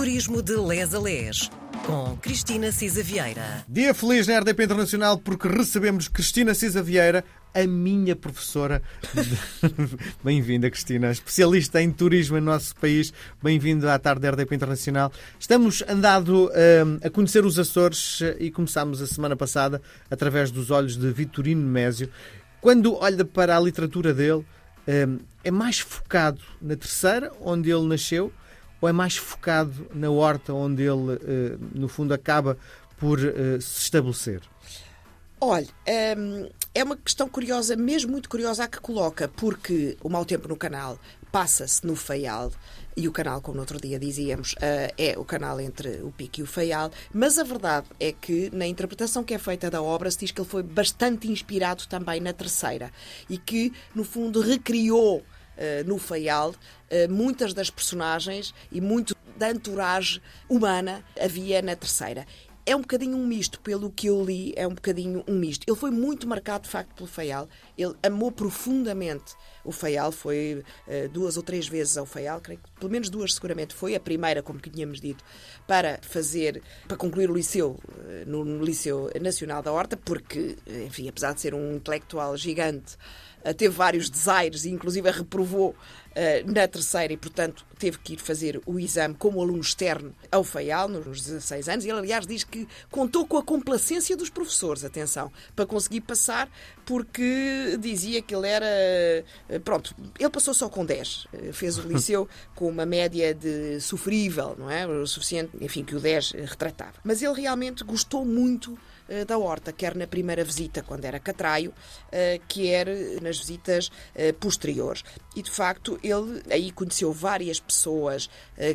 Turismo de Les a Les, com Cristina Cisa Vieira. Dia feliz na RDP Internacional porque recebemos Cristina Cisa Vieira, a minha professora. Bem-vinda, Cristina, especialista em turismo em nosso país. Bem-vindo à tarde da RDP Internacional. Estamos andado um, a conhecer os Açores e começámos a semana passada através dos olhos de Vitorino Mésio. Quando olha para a literatura dele, um, é mais focado na terceira, onde ele nasceu, ou é mais focado na horta onde ele, uh, no fundo, acaba por uh, se estabelecer? Olha, hum, é uma questão curiosa, mesmo muito curiosa, a que coloca, porque o mau tempo no canal passa-se no Faial, e o canal, como no outro dia dizíamos, uh, é o canal entre o Pico e o Faial, mas a verdade é que na interpretação que é feita da obra se diz que ele foi bastante inspirado também na terceira e que, no fundo, recriou no Faial, uh, muitas das personagens e muito da entourage humana havia na terceira é um bocadinho um misto, pelo que eu li, é um bocadinho um misto. Ele foi muito marcado, de facto, pelo Faial. Ele amou profundamente o Faial, foi uh, duas ou três vezes ao Faial, creio que pelo menos duas seguramente. Foi a primeira, como tínhamos dito, para fazer, para concluir o liceu, uh, no, no Liceu Nacional da Horta, porque, enfim, apesar de ser um intelectual gigante, teve vários desaires e inclusive reprovou uh, na terceira e, portanto, teve que ir fazer o exame como aluno externo ao FAIAL, nos 16 anos. Ele, aliás, diz que contou com a complacência dos professores, atenção, para conseguir passar, porque dizia que ele era. Eh, pronto, ele passou só com 10. Eh, fez o liceu com uma média de sofrível, não é? O suficiente, enfim, que o 10 retratava. Mas ele realmente gostou muito eh, da horta, quer na primeira visita, quando era catraio, eh, quer nas visitas eh, posteriores. E, de facto, ele aí conheceu várias pessoas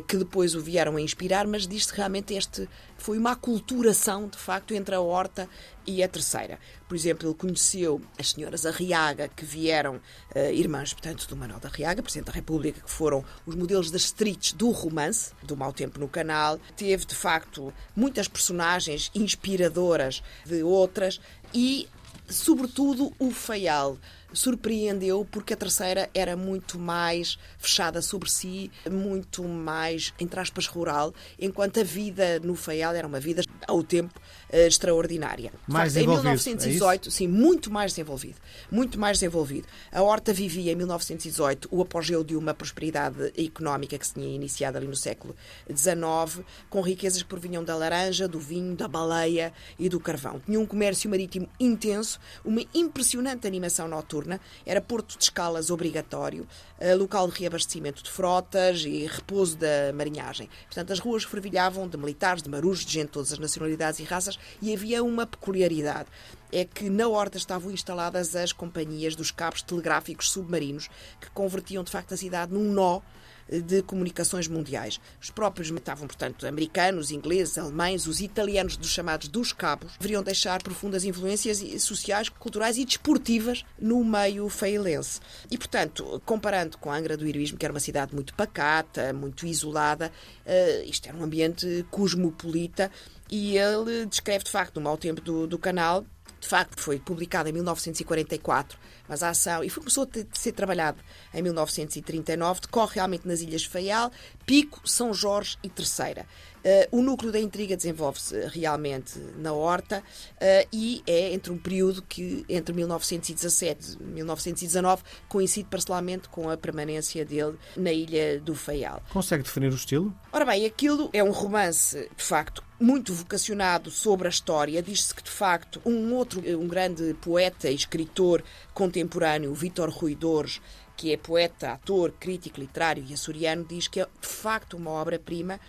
que depois o vieram a inspirar, mas diz-se realmente este foi uma aculturação, de facto, entre a horta e a terceira. Por exemplo, ele conheceu as senhoras Arriaga, que vieram, uh, irmãs, portanto, do Manuel da Arriaga, Presidente da República, que foram os modelos das streets do romance, do Mau Tempo no Canal. Teve, de facto, muitas personagens inspiradoras de outras e, sobretudo, o Faial surpreendeu porque a terceira era muito mais fechada sobre si, muito mais, entre aspas, rural, enquanto a vida no Faial era uma vida ao tempo uh, extraordinária. Mais facto, em 1918, é sim, muito mais desenvolvido. Muito mais desenvolvido. A Horta vivia em 1918 o apogeu de uma prosperidade económica que se tinha iniciado ali no século XIX, com riquezas que provinham da laranja, do vinho, da baleia e do carvão. Tinha um comércio marítimo intenso, uma impressionante animação noturna, era porto de escalas obrigatório, eh, local de reabastecimento de frotas e repouso da marinhagem. Portanto, as ruas fervilhavam de militares, de marujos, de gente de todas as nacionalidades e raças e havia uma peculiaridade. É que na horta estavam instaladas as companhias dos cabos telegráficos submarinos que convertiam de facto a cidade num nó de comunicações mundiais. Os próprios estavam, portanto, americanos, ingleses, alemães, os italianos dos chamados dos cabos, deveriam deixar profundas influências sociais, culturais e desportivas no meio feilense. E, portanto, comparando com a Angra do Heroísmo, que era uma cidade muito pacata, muito isolada, uh, isto era um ambiente cosmopolita e ele descreve, de facto, no mau tempo do, do canal, de facto, foi publicado em 1944, mas a ação, e foi, começou a ser trabalhado em 1939, decorre realmente nas Ilhas Faial, Pico, São Jorge e Terceira. Uh, o núcleo da intriga desenvolve-se realmente na Horta uh, e é entre um período que, entre 1917 e 1919, coincide parcialmente com a permanência dele na Ilha do Faial. Consegue definir o estilo? Ora bem, aquilo é um romance, de facto, muito vocacionado sobre a história. Diz-se que, de facto, um outro, um grande poeta e escritor contemporâneo, Vítor Rui Dores, que é poeta, ator, crítico literário e açoriano, diz que é, de facto, uma obra-prima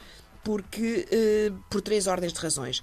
porque, eh, por três ordens de razões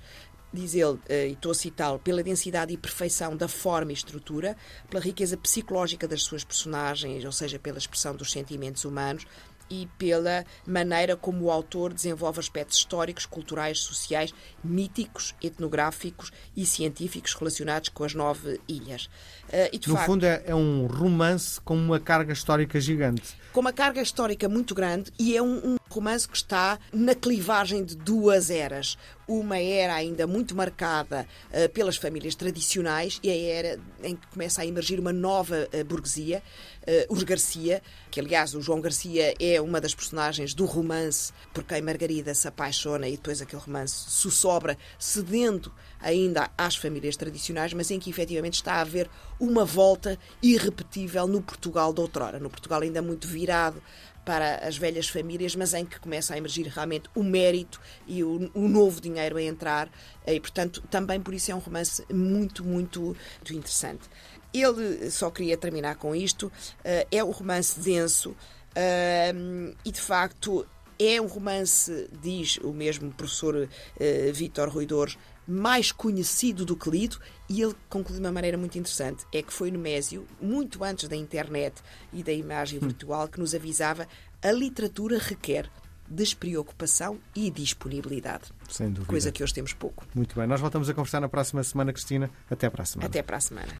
diz ele, eh, e estou a citá-lo, pela densidade e perfeição da forma e estrutura, pela riqueza psicológica das suas personagens, ou seja, pela expressão dos sentimentos humanos, e pela maneira como o autor desenvolve aspectos históricos, culturais, sociais, míticos, etnográficos e científicos relacionados com as nove ilhas. Uh, e, no facto, fundo, é, é, um romance com uma carga histórica gigante. Com uma carga histórica muito grande e é um, um romance que está na clivagem de duas eras. Uma era ainda muito marcada uh, pelas famílias tradicionais e a era em que começa a emergir uma nova uh, burguesia, uh, os Garcia, que aliás o João Garcia é uma das personagens do romance por quem Margarida se apaixona e depois aquele romance sussobra, cedendo ainda às famílias tradicionais, mas em que efetivamente está a haver uma volta irrepetível no Portugal de outrora, no Portugal ainda muito virado para as velhas famílias, mas em que começa a emergir realmente o mérito e o, o, novo dinheiro a entrar. E, portanto, também por isso é um romance muito, muito, muito interessante. Ele, só queria terminar com isto, eh, é um romance denso eh, e, de facto, é um romance, diz o mesmo professor uh, Vítor Ruidores, mais conhecido do que lido, e ele conclui de uma maneira muito interessante: é que foi no Mésio, muito antes da internet e da imagem hum. virtual, que nos avisava a literatura requer despreocupação e disponibilidade. Sem dúvida. Coisa que hoje temos pouco. Muito bem. Nós voltamos a conversar na próxima semana, Cristina. Até para a semana. Até para a semana.